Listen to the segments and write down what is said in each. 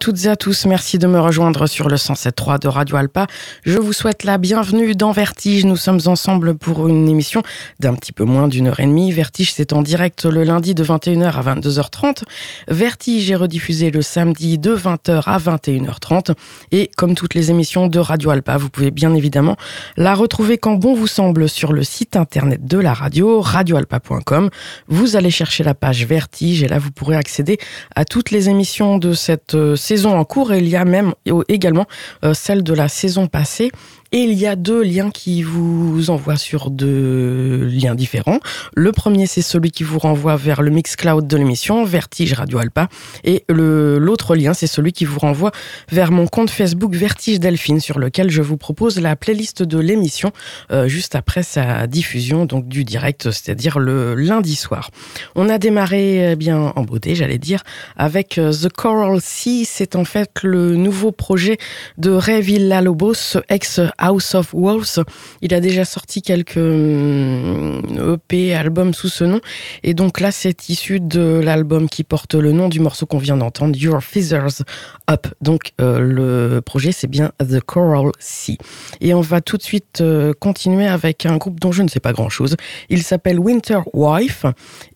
toutes et à tous, merci de me rejoindre sur le 107.3 de Radio Alpa. Je vous souhaite la bienvenue dans Vertige. Nous sommes ensemble pour une émission d'un petit peu moins d'une heure et demie. Vertige, c'est en direct le lundi de 21h à 22h30. Vertige est rediffusé le samedi de 20h à 21h30. Et comme toutes les émissions de Radio Alpa, vous pouvez bien évidemment la retrouver quand bon vous semble sur le site internet de la radio, radioalpa.com. Vous allez chercher la page Vertige et là vous pourrez accéder à toutes les émissions de cette euh, saison en cours et il y a même également euh, celle de la saison passée et il y a deux liens qui vous envoient sur deux liens différents. Le premier, c'est celui qui vous renvoie vers le Mixcloud de l'émission, Vertige Radio Alpa. Et l'autre lien, c'est celui qui vous renvoie vers mon compte Facebook Vertige Delphine, sur lequel je vous propose la playlist de l'émission euh, juste après sa diffusion, donc du direct, c'est-à-dire le lundi soir. On a démarré eh bien en beauté, j'allais dire, avec euh, The Coral Sea. C'est en fait le nouveau projet de Ray Villalobos, ex House of Wolves. Il a déjà sorti quelques EP, albums sous ce nom. Et donc là, c'est issu de l'album qui porte le nom du morceau qu'on vient d'entendre, Your Feathers Up. Donc le projet, c'est bien The Coral Sea. Et on va tout de suite continuer avec un groupe dont je ne sais pas grand-chose. Il s'appelle Winter Wife.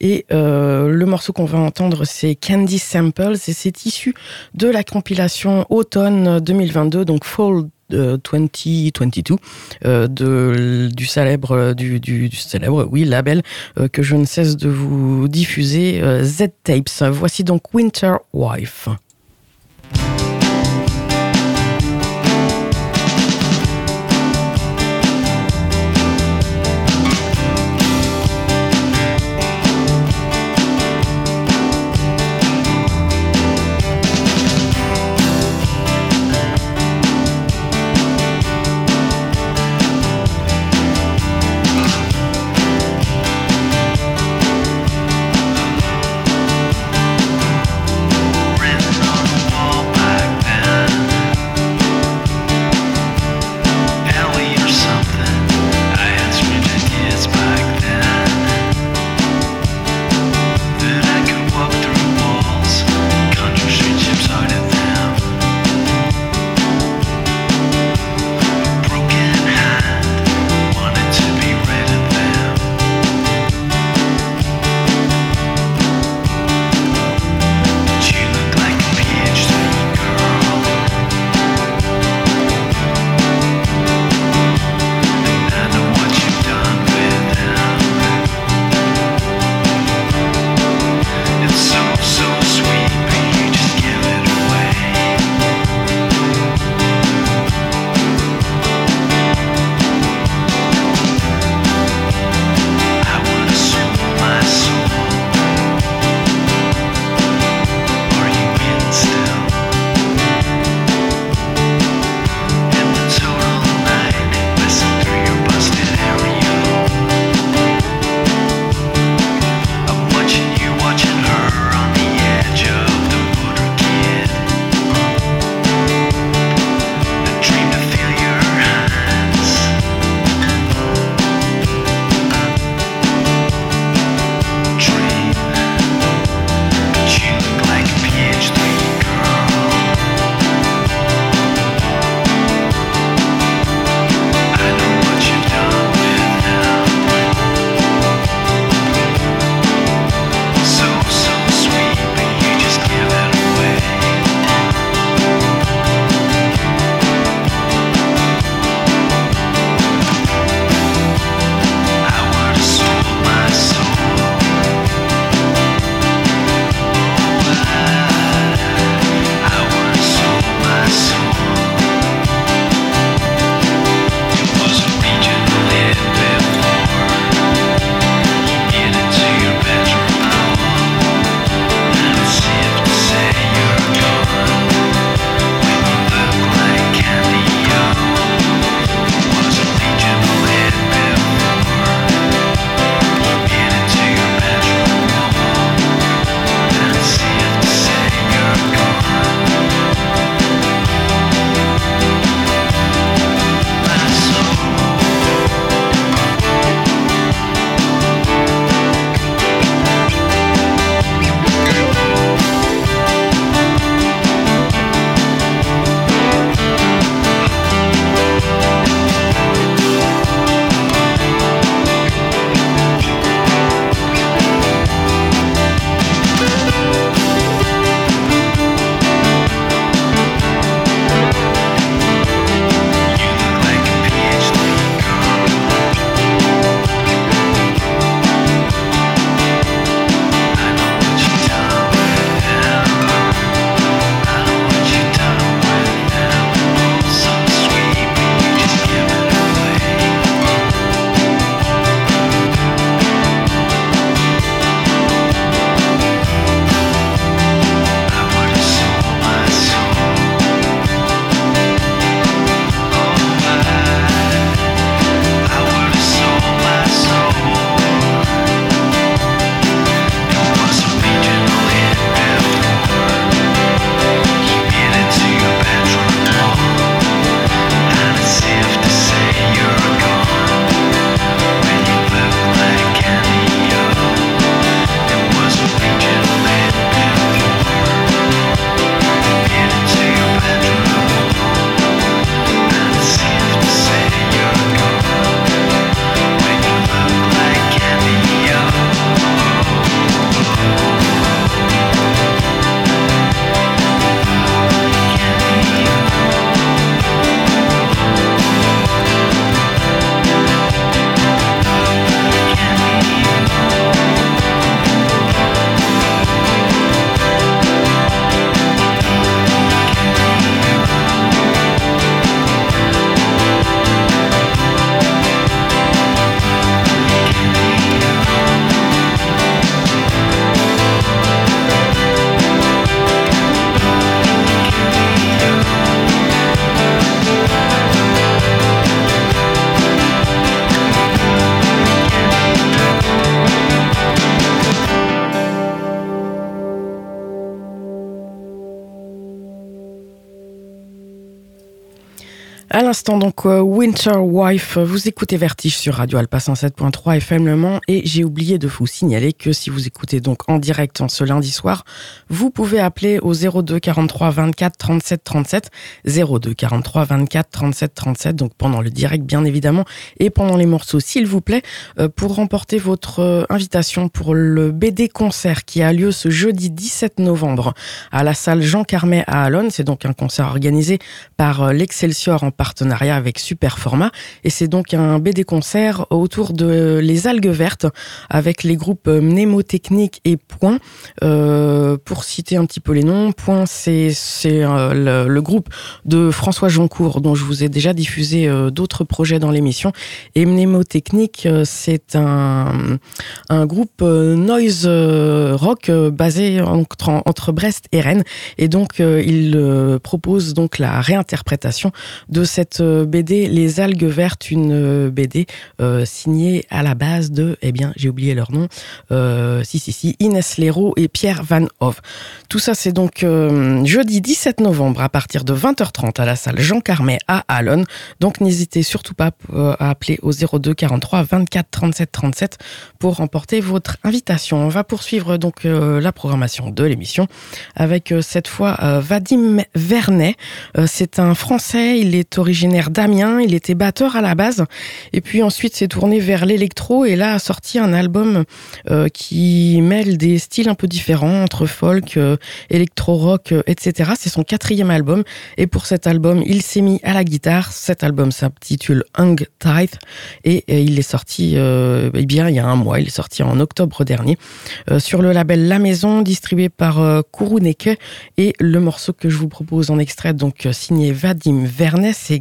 Et le morceau qu'on va entendre, c'est Candy Samples. Et c'est issu de la compilation automne 2022, donc Fall 2022 euh, du célèbre oui label euh, que je ne cesse de vous diffuser euh, Z Tapes. Voici donc Winter Wife. L'instant, donc, euh, Winter Wife, vous écoutez Vertige sur Radio Alpa 107.3 FM Le Mans et j'ai oublié de vous signaler que si vous écoutez donc en direct en ce lundi soir, vous pouvez appeler au 02 43 24 37 37, 02 43 24 37 37, donc pendant le direct bien évidemment et pendant les morceaux s'il vous plaît, euh, pour remporter votre euh, invitation pour le BD concert qui a lieu ce jeudi 17 novembre à la salle Jean Carmet à Alonne. C'est donc un concert organisé par l'Excelsior en partenariat avec Superformat. Et c'est donc un BD concert autour de les algues vertes avec les groupes Mnémotechnique et Point. Euh, pour citer un petit peu les noms, Point, c'est euh, le, groupe de François Joncourt dont je vous ai déjà diffusé euh, d'autres projets dans l'émission. Et Mnémotechnique, c'est un, un groupe noise rock basé entre, entre Brest et Rennes. Et donc, il propose donc la réinterprétation de cette euh, BD Les algues vertes, une euh, BD euh, signée à la base de, eh bien, j'ai oublié leur nom, si, si, si, Inès Leroux et Pierre Van Hove. Tout ça, c'est donc jeudi 17 novembre à partir de 20h30 à la salle Jean Carmet à Alonne. Donc, n'hésitez surtout pas à appeler au 02 43 24 37 37 pour remporter votre invitation. On va poursuivre donc la programmation de l'émission avec cette fois Vadim Vernet. c'est un Français, il est originaire d'Amiens, il était batteur à la base, et puis ensuite s'est tourné vers l'électro, et là a sorti un album euh, qui mêle des styles un peu différents entre folk, euh, électro-rock, euh, etc. C'est son quatrième album, et pour cet album, il s'est mis à la guitare. Cet album s'intitule Hung Tight, et, il est sorti eh bien il y a un mois, il est sorti en octobre dernier sur le label La Maison, distribué par Kuruneke, et le morceau que je vous propose en extrait, donc signé Vadim Vernet, c'est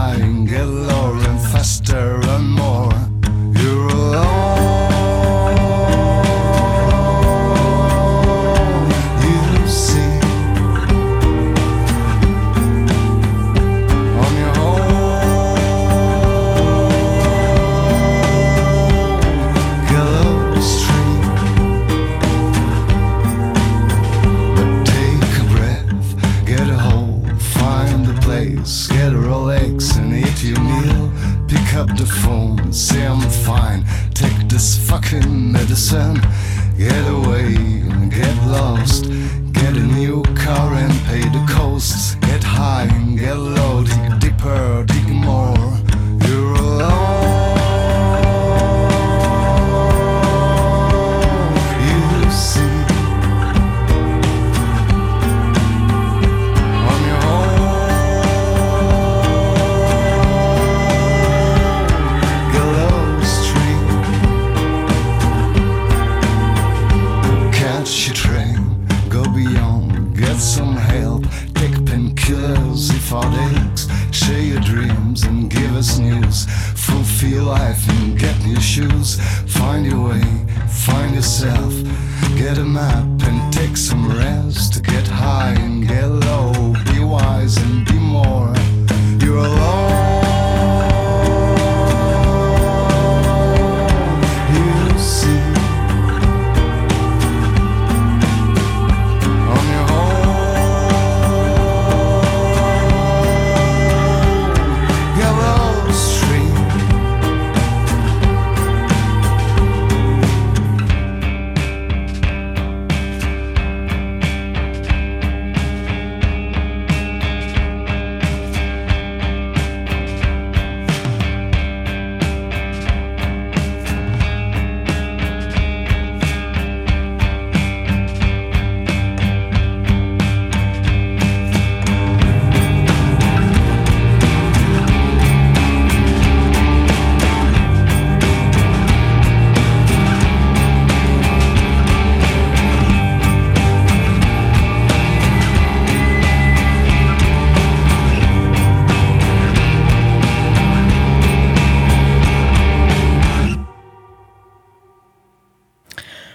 Nightingale, Lauren faster and more. Say see I'm fine. Take this fucking medicine. Get away and get lost. Get a new car and pay the costs. Get high and get low. Dig deeper, dig more. killers if heartaches. Share your dreams and give us news. Fulfill life and get new shoes. Find your way, find yourself. Get a map and take some rest. Get high and get low.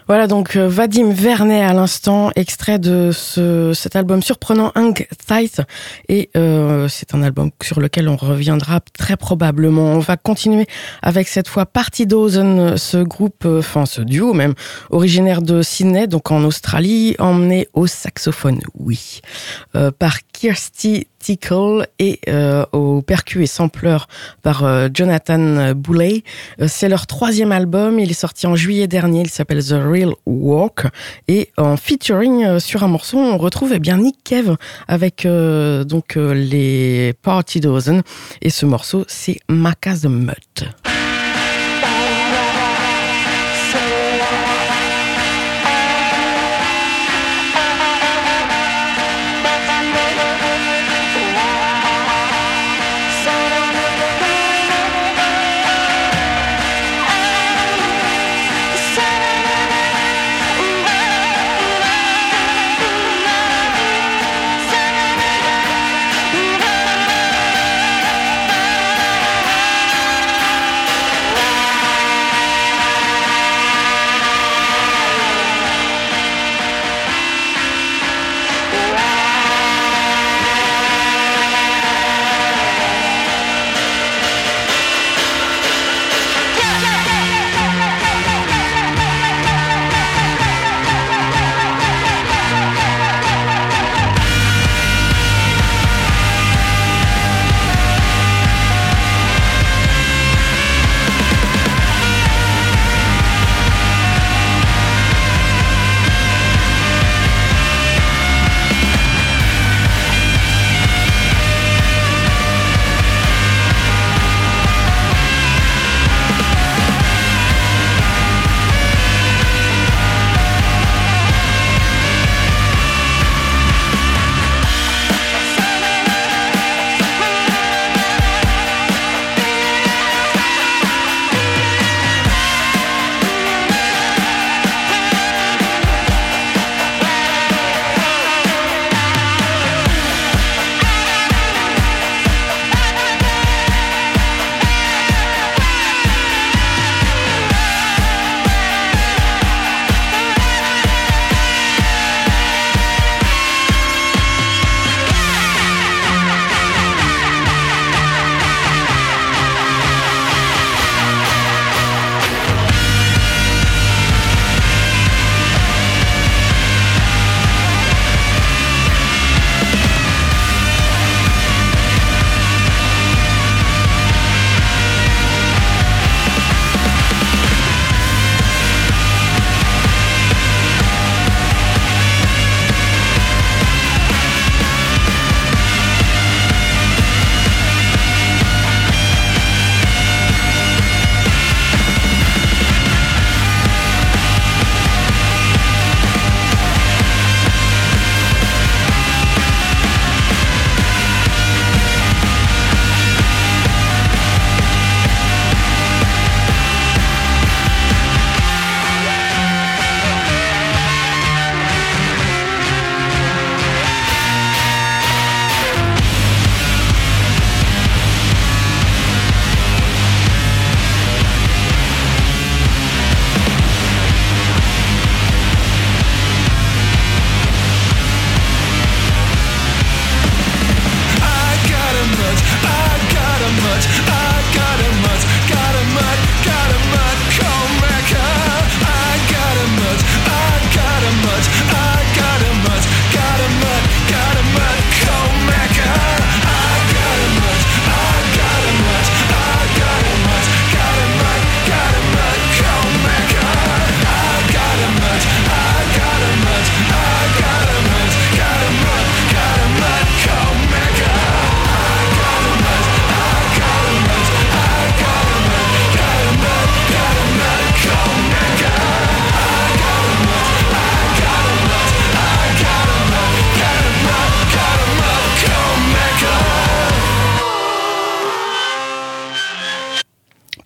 Voilà donc euh, Vadim Vernet à l'instant, extrait de ce, cet album surprenant Hang Thight. Et euh, c'est un album sur lequel on reviendra très probablement. On va continuer avec cette fois Party Dozen, ce groupe, euh, enfin ce duo même, originaire de Sydney, donc en Australie, emmené au saxophone, oui, par Kirsty Et euh, au percu et sampleur par euh, Jonathan Boulay. Euh, c'est leur troisième album, il est sorti en juillet dernier, il s'appelle The Real Walk et en featuring sur un morceau, on retrouve eh bien Nick Kev avec donc les Party Dozen et ce morceau c'est Maca the Mutt.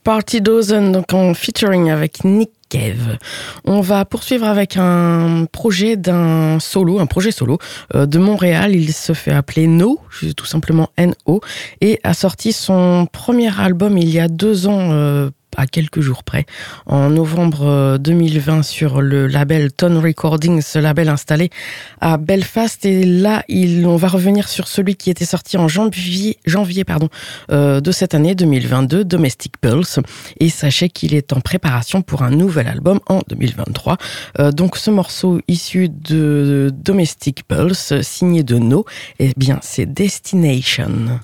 Party Dozen, donc en featuring avec Nick Kev. On va poursuivre avec un projet d'un solo, un projet solo euh, de Montréal. Il se fait appeler No, tout simplement N-O, et a sorti son premier album il y a deux ans euh, à quelques jours près. En novembre 2020 sur le label Tone Recordings, ce label installé à Belfast. Et là, on va revenir sur celui qui était sorti en janvier, pardon, de cette année 2022, Domestic Pulse. Et sachez qu'il est en préparation pour un nouvel album en 2023. donc ce morceau issu de Domestic Pulse, signé de No, eh bien c'est Destination.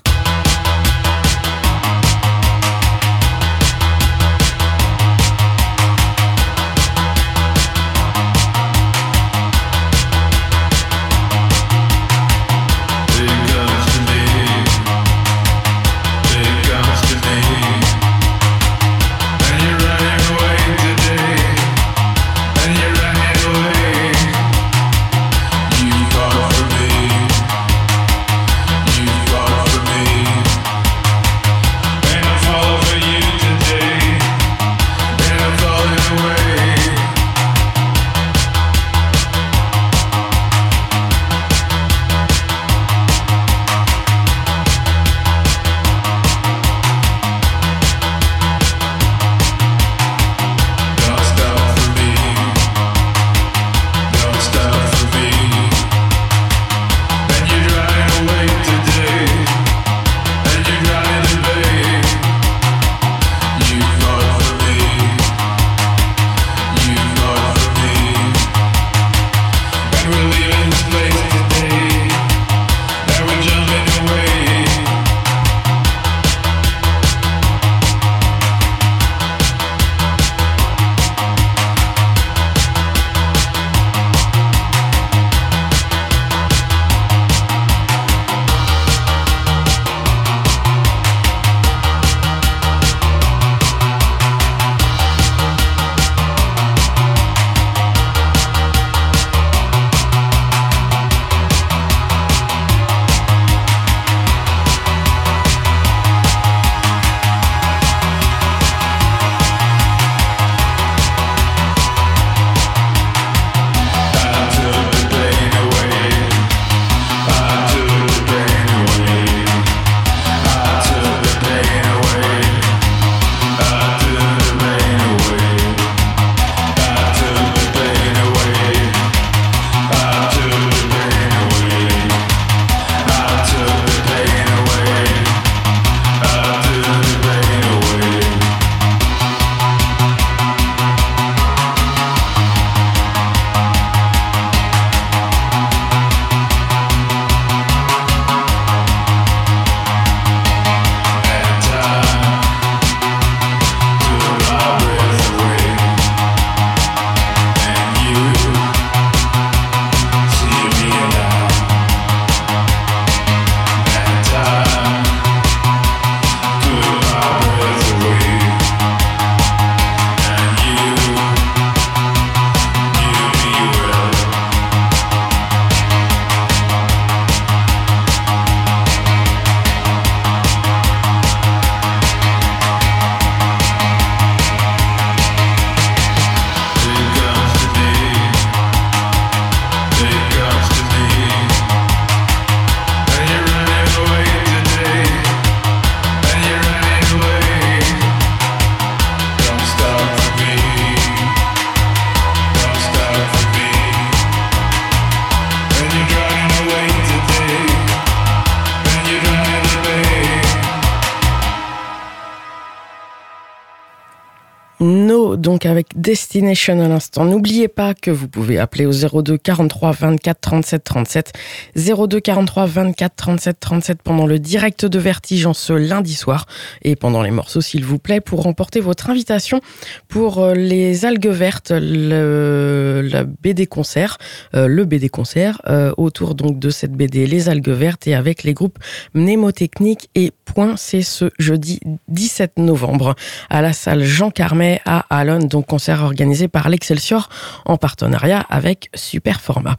Destination à l'instant. N'oubliez pas que vous pouvez appeler au 02 43 24 37 37. 02 43 24 37 37 pendant le direct de Vertige en ce lundi soir et pendant les morceaux s'il vous plaît pour remporter votre invitation pour euh, les algues vertes, le, BD concert, euh, le BD concert euh, autour donc de cette BD Les algues vertes et avec les groupes Mnémotechnique et Point, c'est ce jeudi 17 novembre à la salle Jean Carmet à Alon, donc concert organisé par l'Excelsior en partenariat avec Superformat.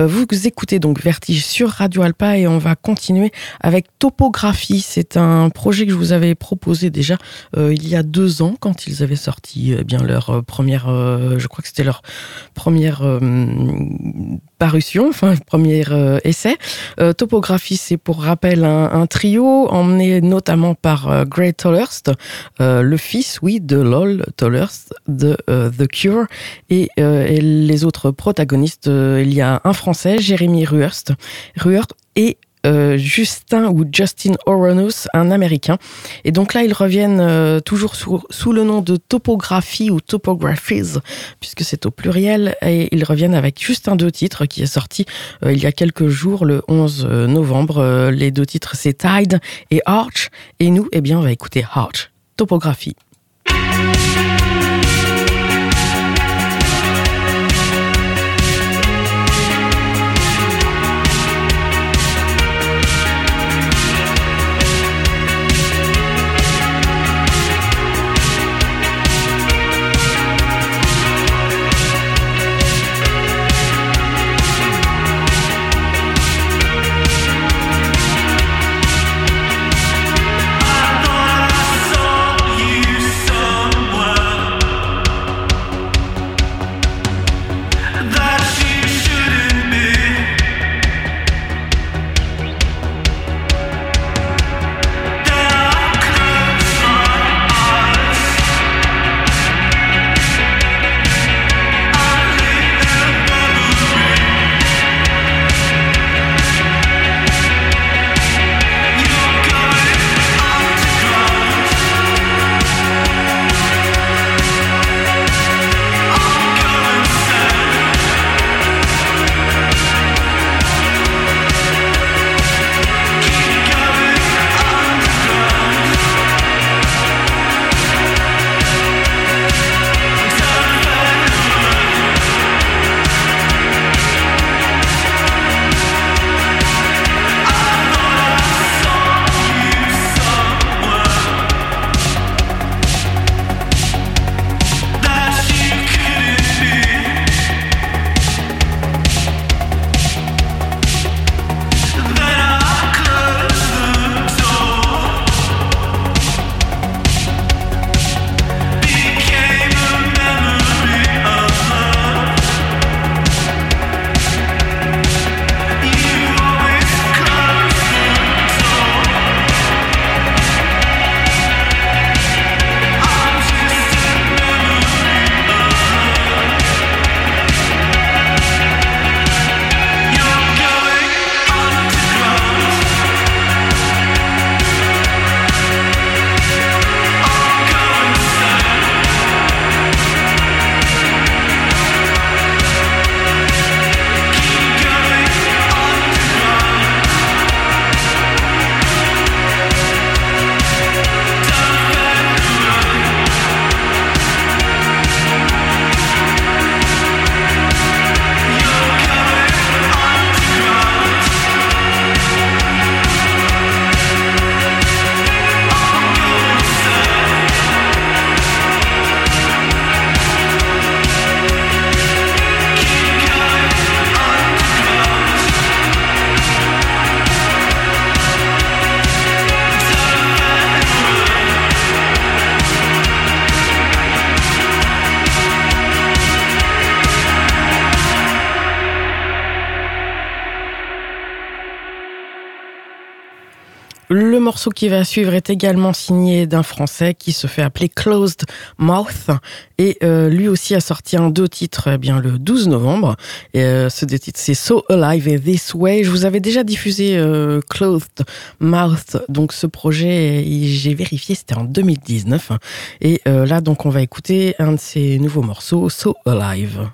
Euh, vous écoutez donc Vertige sur Radio Alpa et on va continuer avec Topographie. C'est un projet que je vous avais proposé déjà euh, il y a deux ans quand ils avaient sorti eh bien leur première, je crois que c'était leur première parution, enfin premier essai. Topographie, c'est pour rappel un, trio emmené notamment par Greg Tollerst, le fils, oui, de Lol Tollerst de The Cure et, et, les autres protagonistes. il y a un Français, Jérémy Ruerst, Ruert et euh, Justin ou Justin Oronus, un Américain. Et donc là, ils reviennent euh, toujours sous, le nom de Topographie ou Topographies, puisque c'est au pluriel, et ils reviennent avec juste un deux titres qui est sorti euh, il y a quelques jours, le 11 novembre. les deux titres, c'est Tide et Arch. Et nous, eh bien, on va écouter Arch, Topographie. Morceau qui va suivre est également signé d'un Français qui se fait appeler Closed Mouth et euh, lui aussi a sorti un deux titres eh bien le 12 novembre. Euh, ce deux titres c'est So Alive et This Way. Je vous avais déjà diffusé euh, Closed Mouth, donc ce projet j'ai vérifié c'était en 2019 et là donc on va écouter un de ses nouveaux morceaux So Alive.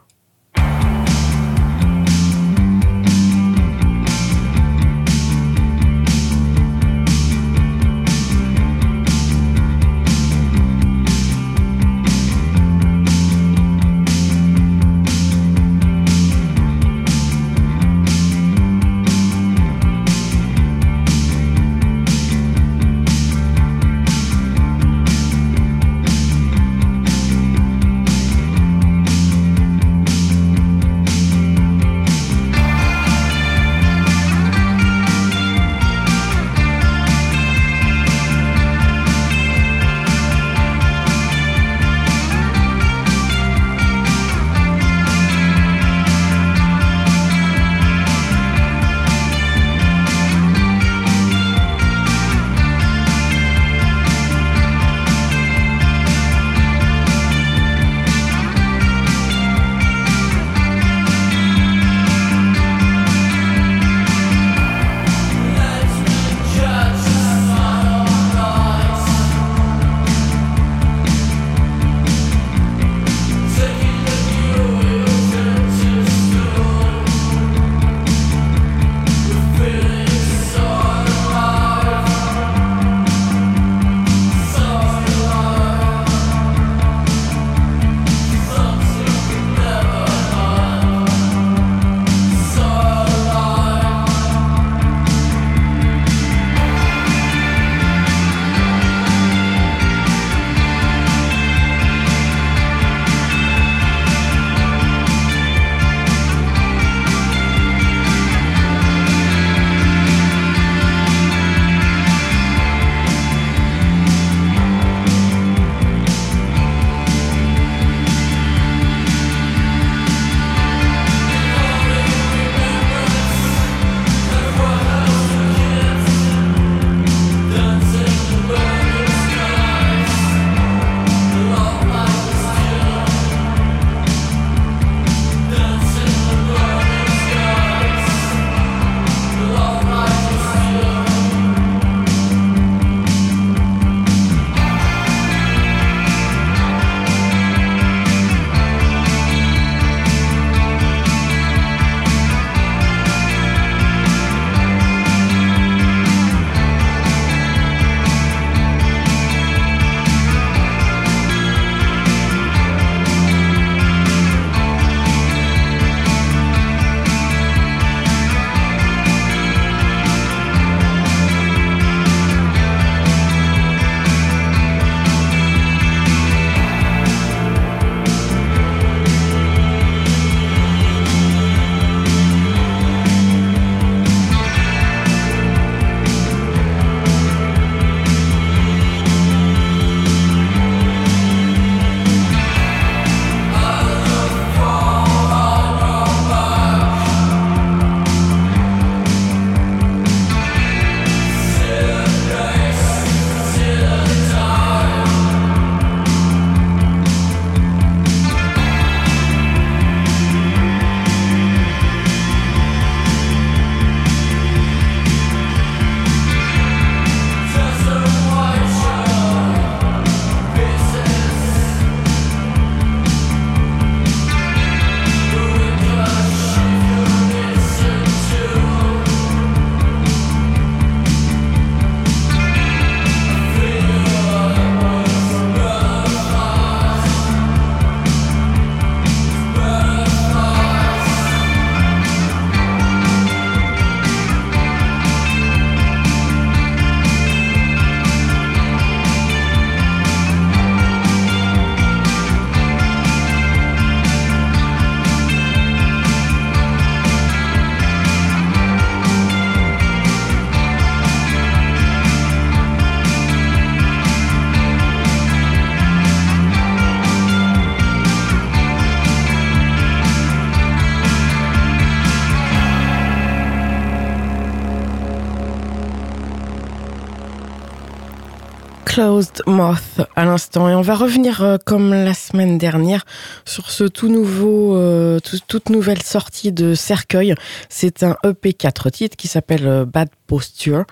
Closed Moth à l'instant et on va revenir euh, comme la semaine dernière sur ce tout nouveau, euh, toute nouvelle sortie de Cercueil. C'est un EP 4 titres qui s'appelle euh, Bad Posture,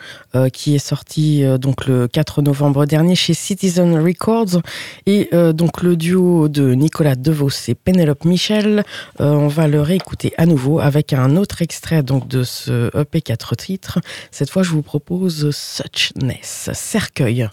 qui est sorti donc le 4 novembre dernier chez Citizen Records et donc le duo de Nicolas Devos et Penelope Michel. on va le réécouter à nouveau avec un autre extrait donc de ce EP 4 titres. Cette fois, je vous propose Suchness, Cercueil.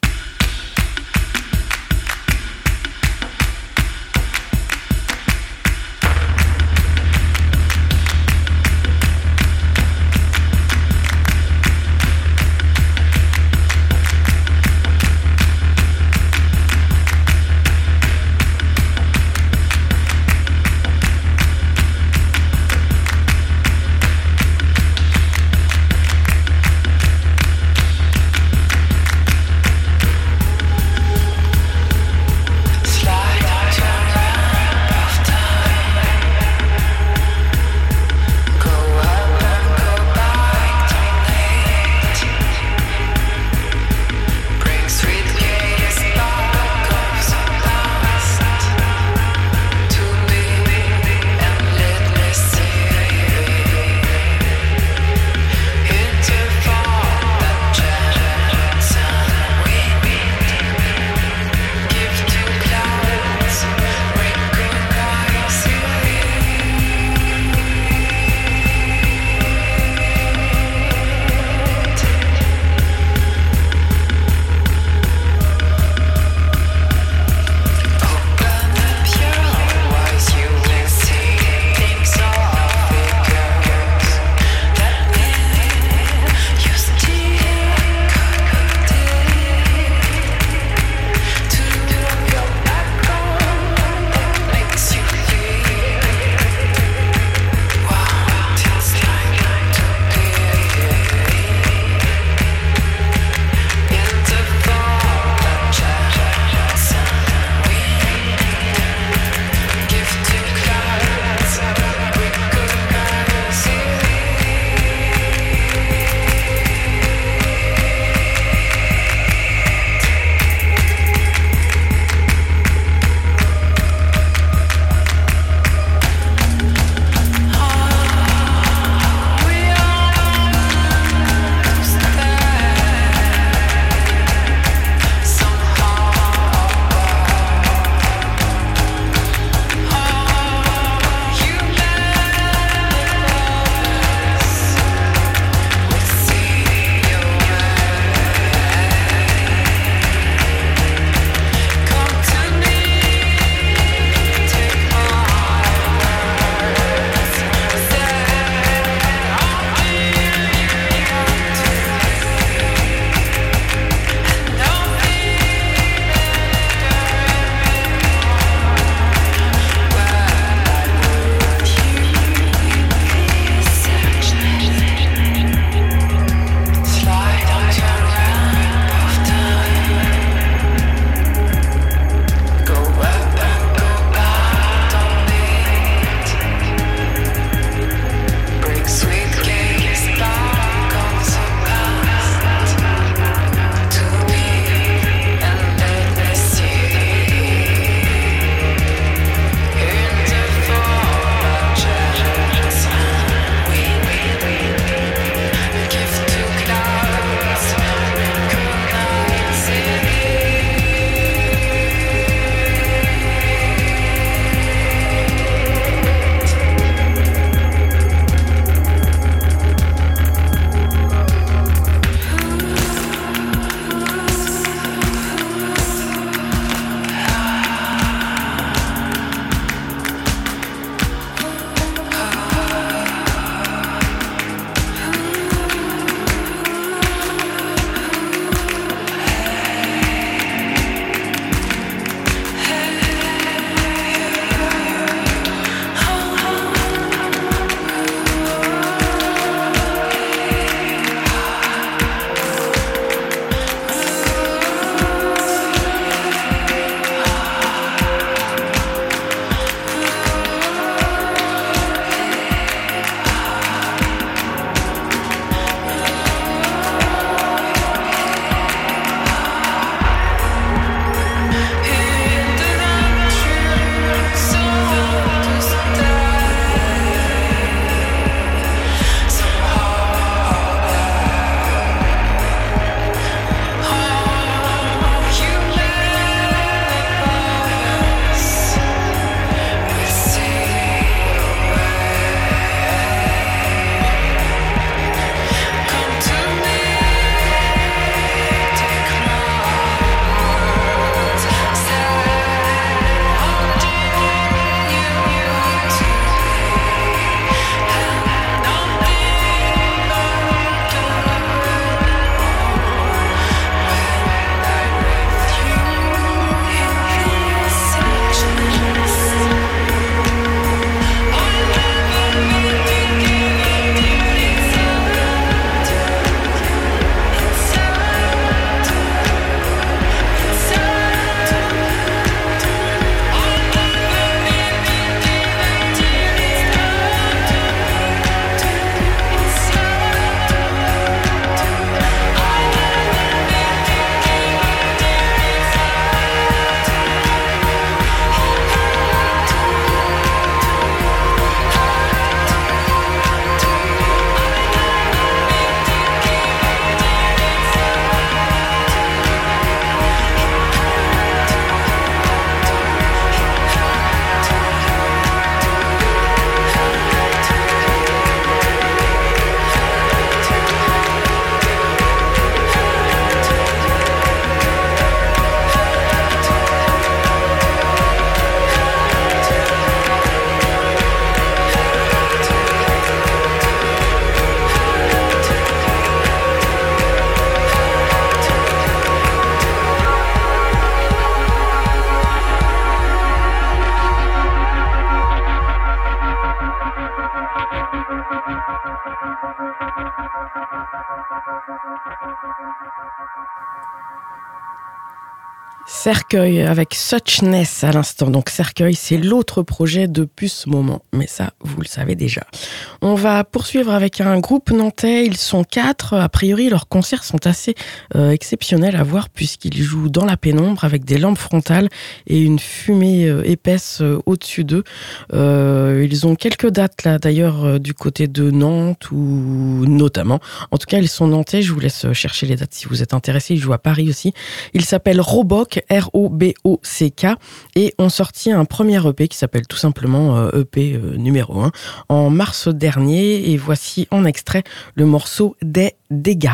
Cercueil avec Suchness à l'instant. Donc Cercueil, c'est l'autre projet depuis ce moment. Mais ça, vous le savez déjà. On va poursuivre avec un groupe nantais. Ils sont quatre. A priori, leurs concerts sont assez euh, exceptionnels à voir puisqu'ils jouent dans la pénombre avec des lampes frontales et une fumée euh, épaisse euh, au-dessus d'eux. ils ont quelques dates là d'ailleurs du côté de Nantes ou notamment. En tout cas, ils sont nantais. Je vous laisse chercher les dates si vous êtes intéressés. Ils jouent à Paris aussi. Ils s'appellent Roboc R-O-B-O-C-K, et ont sorti un premier EP qui s'appelle tout simplement EP euh, e numéro 1 en mars dernier. Et voici en extrait le morceau des dégâts.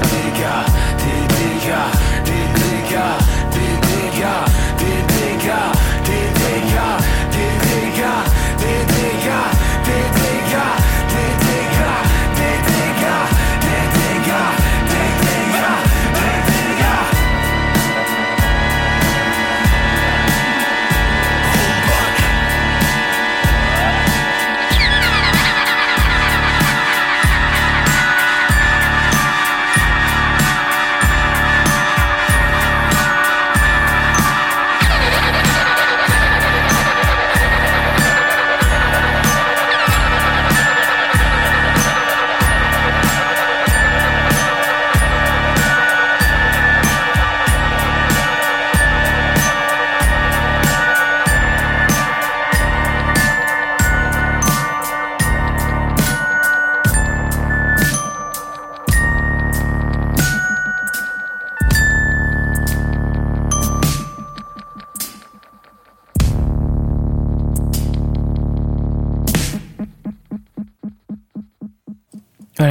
tillbygga, tillbygga, tillbygga, tillbygga, tillbygga, tillbygga, tillbygga, tillbygga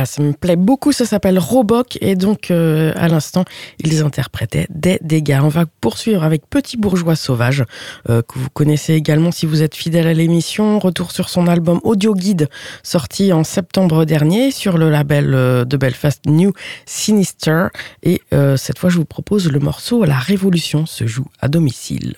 Ça me plaît beaucoup, ça s'appelle Roboc et donc euh, à l'instant, ils interprétaient des dégâts. On va poursuivre avec Petit Bourgeois Sauvage, euh, que vous connaissez également si vous êtes fidèle à l'émission. Retour sur son album Audio Guide, sorti en septembre dernier sur le label euh, de Belfast New Sinister. Et cette fois, je vous propose le morceau La Révolution se joue à domicile.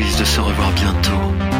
de se revoir bientôt.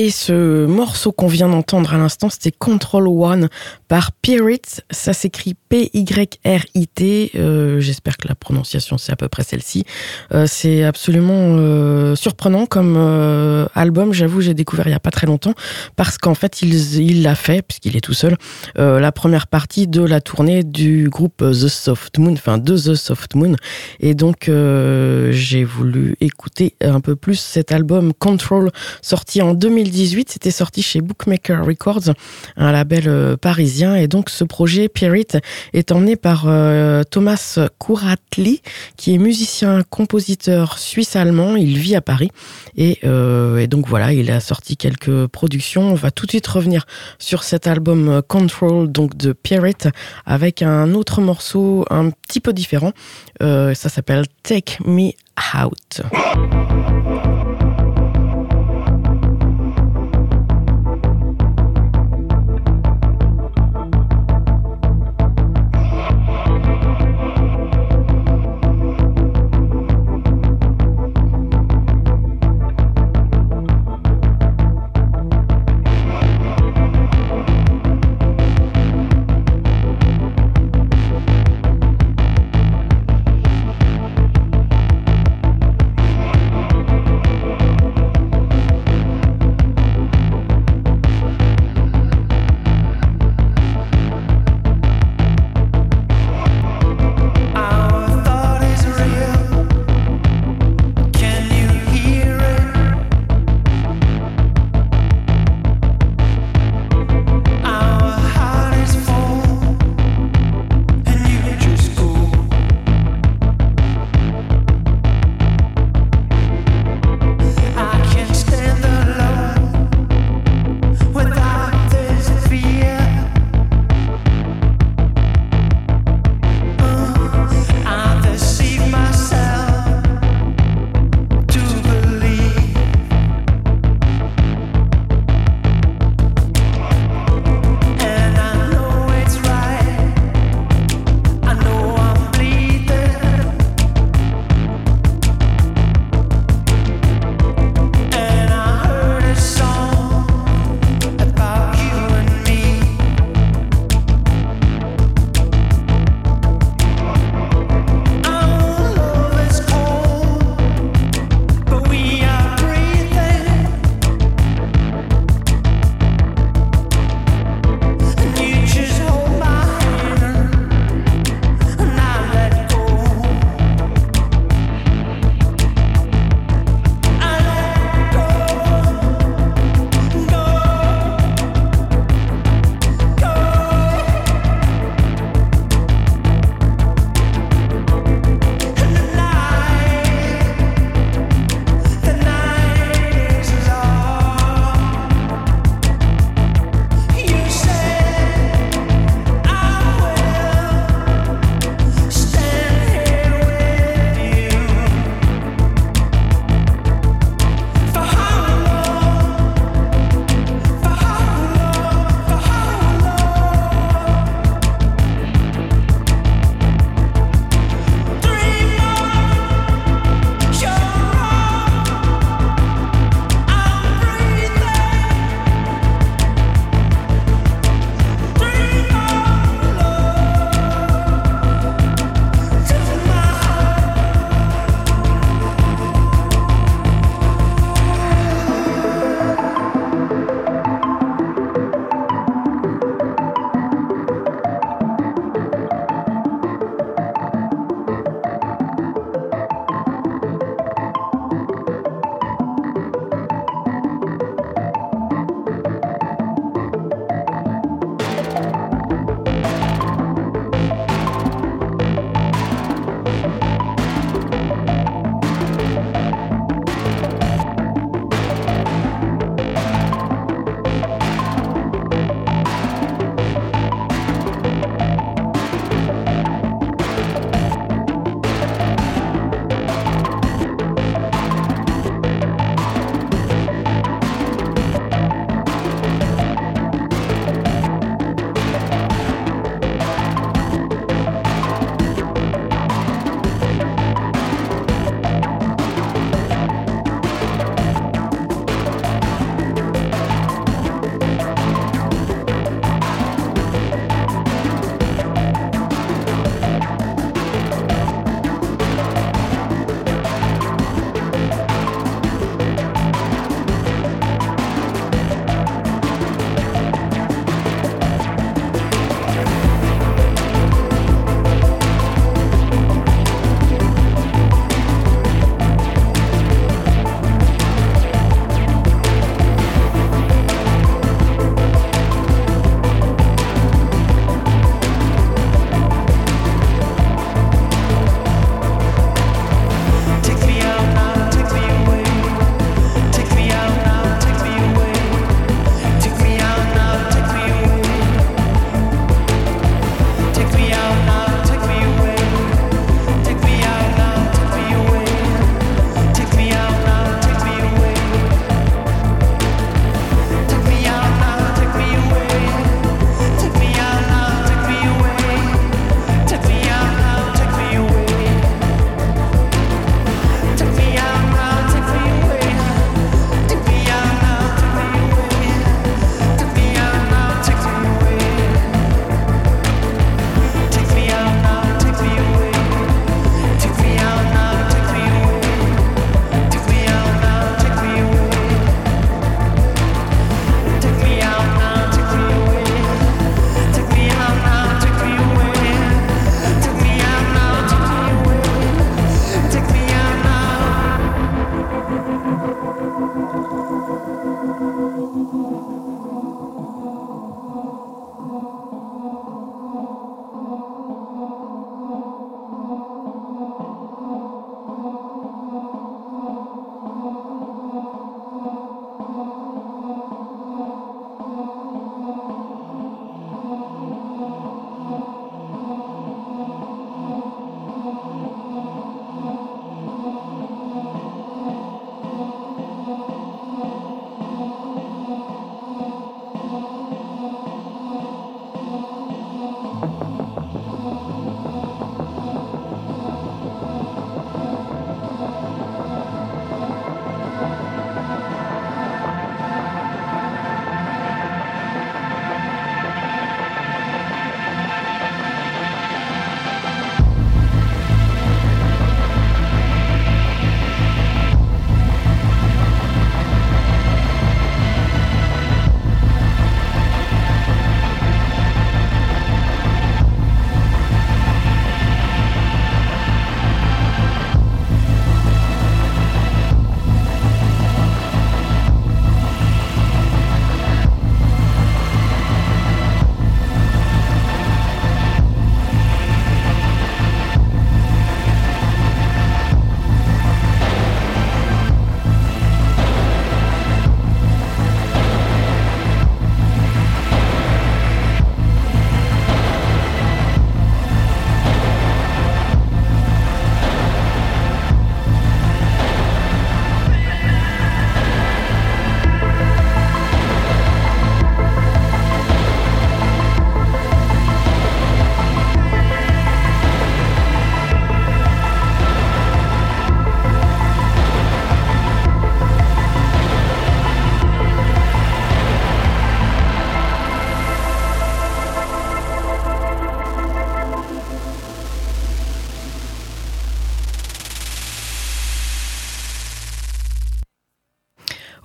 Et ce morceau qu'on vient d'entendre à l'instant, c'était Control One par Pirit. Ça s'écrit P-Y-R-I-T. Euh, J'espère que la prononciation, c'est à peu près celle-ci. Euh, c'est absolument euh, surprenant comme euh, album. J'avoue, j'ai découvert il y a pas très longtemps parce qu'en fait, il l'a fait, puisqu'il est tout seul, la première partie de la tournée du groupe The Soft Moon, enfin de The Soft Moon. Et donc, j'ai voulu écouter un peu plus cet album Control, sorti en 2000 2018, c'était sorti chez Bookmaker Records, un label parisien. Et donc, ce projet, Pirit, est emmené par Thomas Kouratli, qui est musicien, compositeur suisse-allemand. Il vit à Paris. Et, euh, et, donc, voilà, il a sorti quelques productions. On va tout de suite revenir sur cet album Control, donc de Pirit, avec un autre morceau un petit peu différent. Euh, ça s'appelle Take Me Out.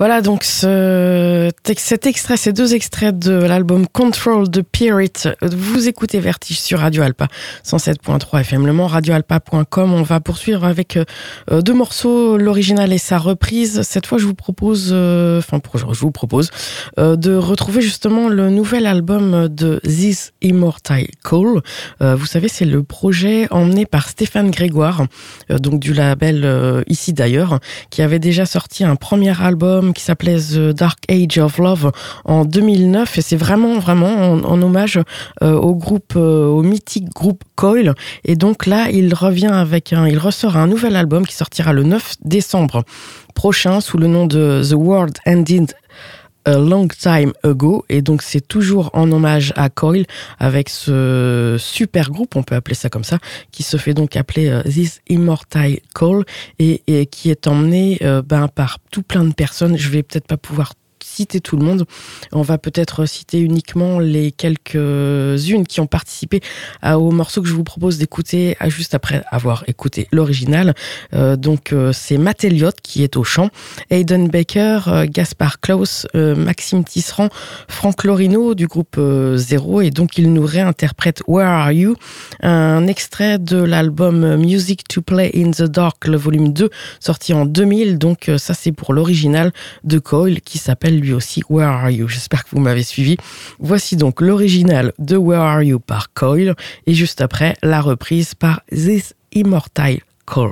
Voilà donc ce, cet extrait, ces deux extraits de l'album Control de Pirate. Vous écoutez Vertige sur Radio Alpa 107.3 FM Le Mans, radioalpa.com. On va poursuivre avec euh, deux morceaux, l'original et sa reprise. Cette fois, je vous propose, euh, enfin, je vous propose euh, de retrouver justement le nouvel album de This Immortal Call. vous savez, c'est le projet emmené par Stéphane Grégoire, donc du label ici d'ailleurs, qui avait déjà sorti un premier album qui s'appelait The Dark Age of Love en 2009 et c'est vraiment vraiment en, hommage euh, au groupe euh, au mythique groupe Coil. Et donc là il revient avec un il ressort un nouvel album qui sortira le 9 décembre prochain sous le nom de The World Ended a Long Time Ago et donc c'est toujours en hommage à Coil avec ce super groupe, on peut appeler ça comme ça, qui se fait donc appeler euh, This Immortal Call et, qui est emmené euh, ben, par tout plein de personnes. Je vais peut-être pas pouvoir citer tout le monde. On va peut-être citer uniquement les quelques-unes qui ont participé au morceau que je vous propose d'écouter juste après avoir écouté l'original. Euh, donc euh, c'est Matt Elliott qui est au chant, Aiden Baker, euh, Gaspard Klaus, Maxime Tisserand, Franck Lorino du groupe Zero et donc il nous réinterprète Where Are You, un extrait de l'album Music to Play in the Dark, le volume 2, sorti en 2000. Donc ça c'est pour l'original de Coil qui s'appelle lui aussi Where Are You? J'espère que vous m'avez suivi. Voici donc l'original de Where Are You par Coil et juste après la reprise par This Immortal Call.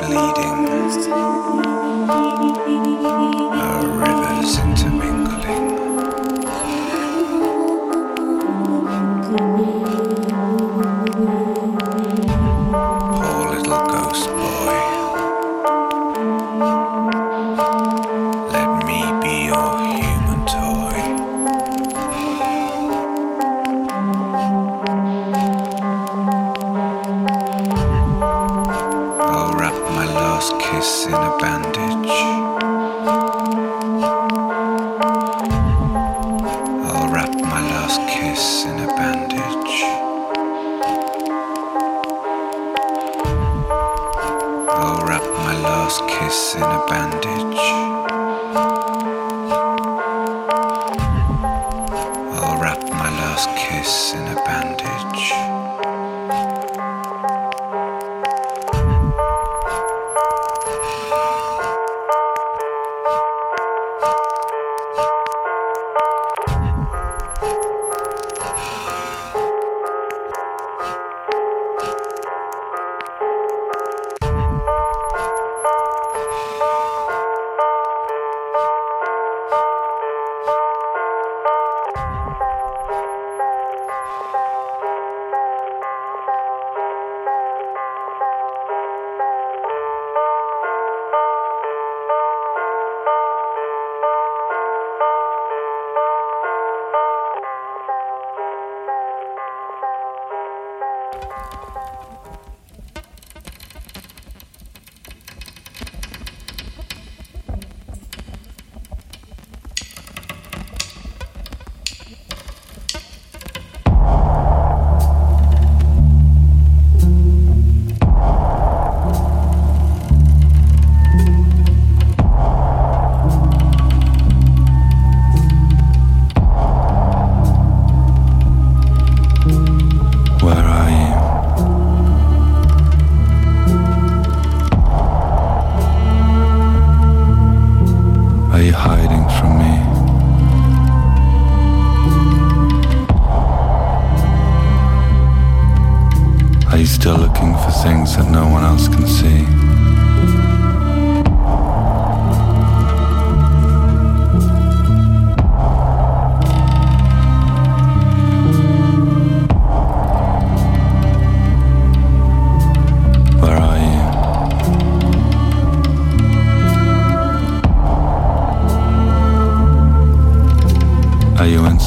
bleeding, our rivers intermingling.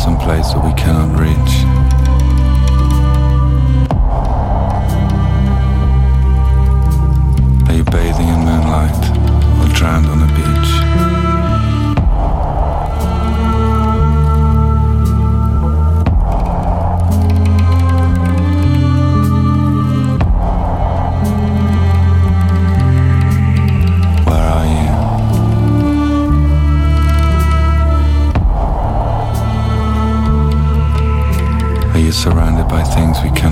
someplace that we can't reach. things we can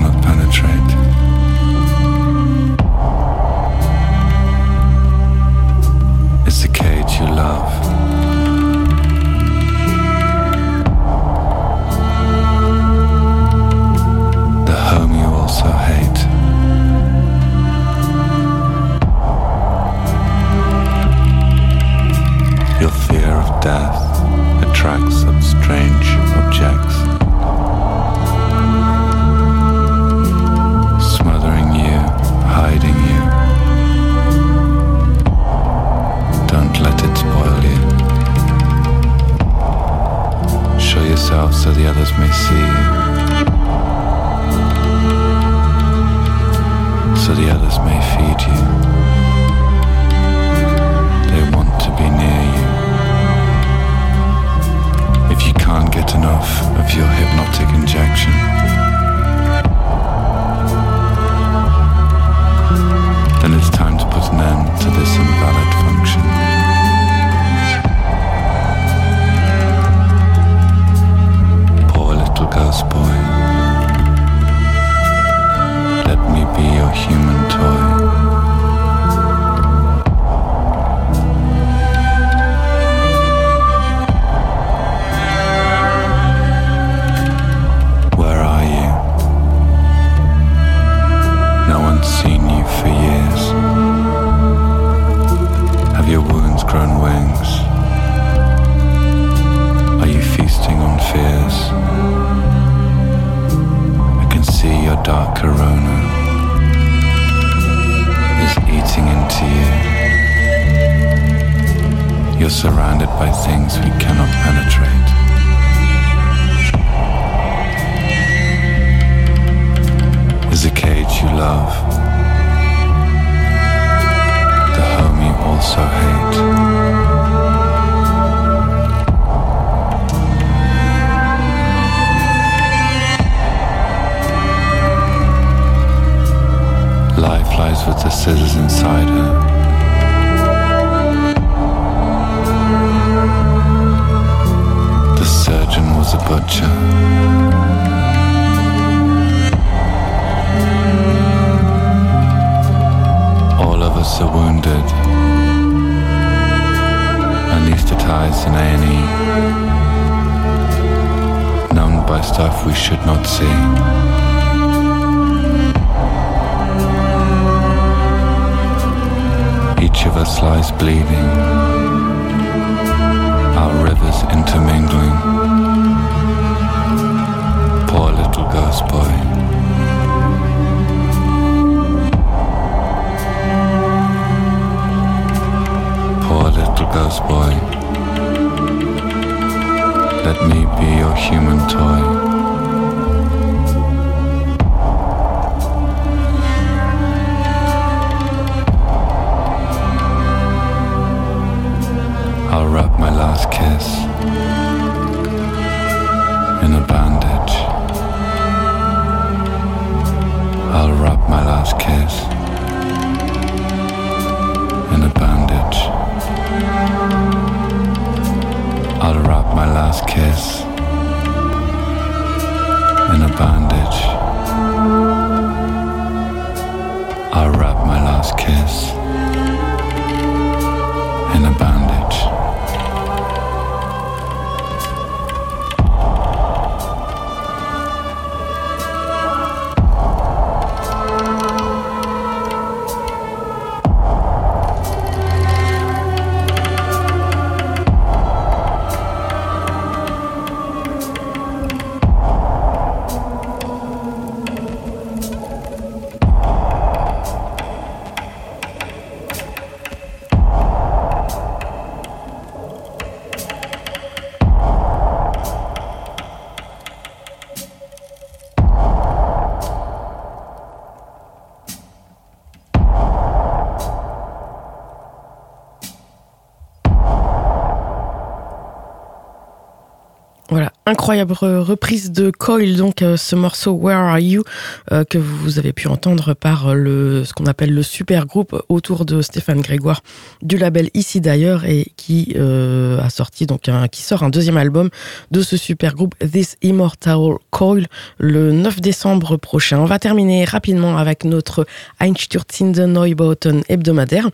cage you love, the home you also hate. Life lies with the scissors inside her. The surgeon was a butcher. was so wounded, anesthetized in A&E, numbed by stuff we should not see. each of us lies bleeding, our rivers intermingling. Poor little ghost boy. goes by. Let me be your human toy. Incroyable reprise de Coil, donc euh, ce morceau Where Are You euh, que vous avez pu entendre par le ce qu'on appelle le super groupe autour de Stéphane Grégoire du label Ici d'ailleurs et qui euh, a sorti donc qui sort un deuxième album de ce super groupe This Immortal Coil le 9 décembre prochain. On va terminer rapidement avec notre Einstürzende Neubauten hebdomadaire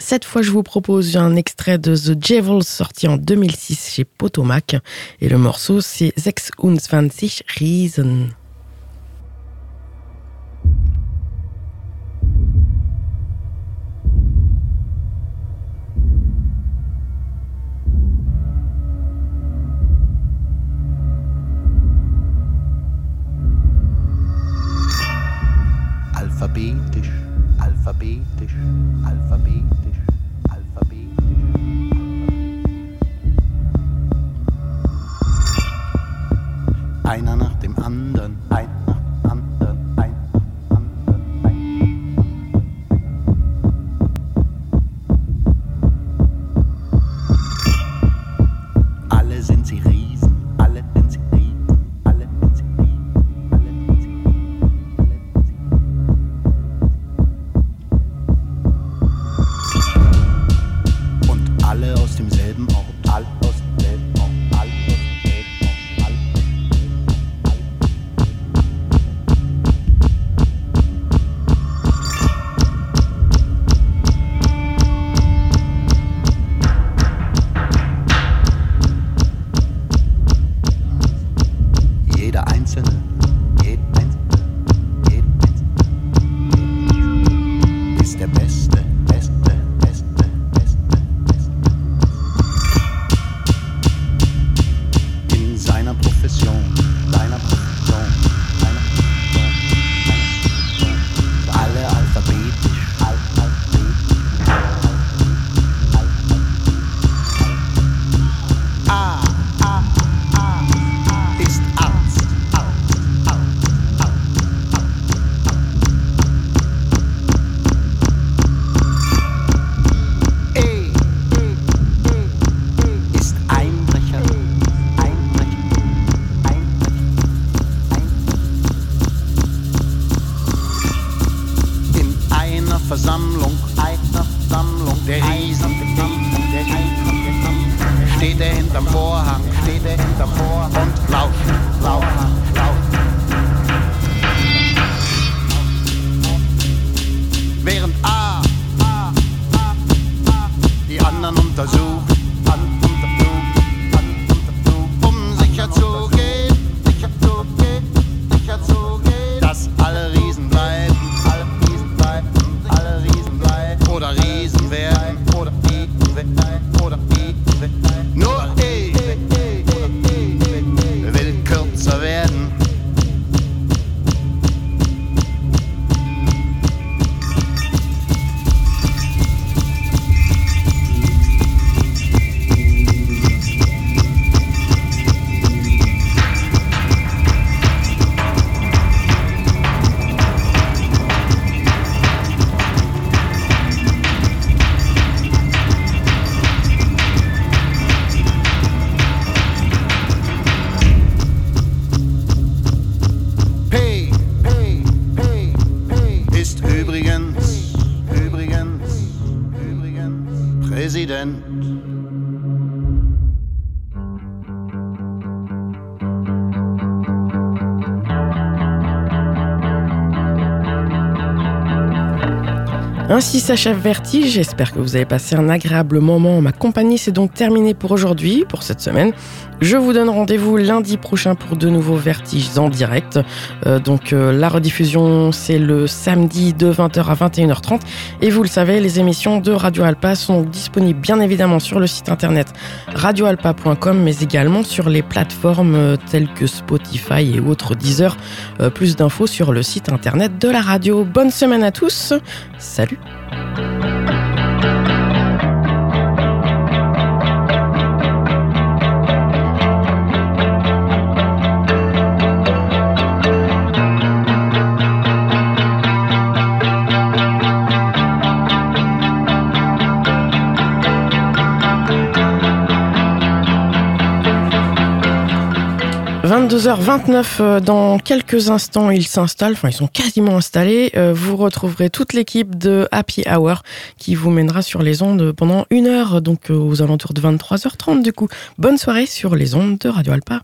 cette fois, je vous propose un extrait de The Devils sorti en 2006 chez Potomac. Et le morceau, c'est 26 Riesen. Alphabetisch, alphabetisch, alphabetisch. aynanı hinterm Vorhang, steht er hinterm Vorhang und lauscht, lauscht, lauscht. Während A, A, A, A die anderen untersucht, Ainsi s'achève Vertige. J'espère que vous avez passé un agréable moment en ma compagnie. C'est donc terminé pour aujourd'hui, pour cette semaine. Je vous donne rendez-vous lundi prochain pour de nouveaux Vertiges en direct. Euh, donc euh, la rediffusion, c'est le samedi de 20h à 21h30. Et vous le savez, les émissions de Radio Alpa sont disponibles bien évidemment sur le site internet radioalpa.com, mais également sur les plateformes euh, telles que Spotify et autres Deezer. Plus d'infos sur le site internet de la radio. Bonne semaine à tous. Salut Música 22h29, euh, dans quelques instants, ils s'installent, enfin ils sont quasiment installés. Euh, vous retrouverez toute l'équipe de Happy Hour qui vous mènera sur les ondes pendant une heure, donc euh, aux alentours de 23h30 du coup. Bonne soirée sur les ondes de Radio Alpa.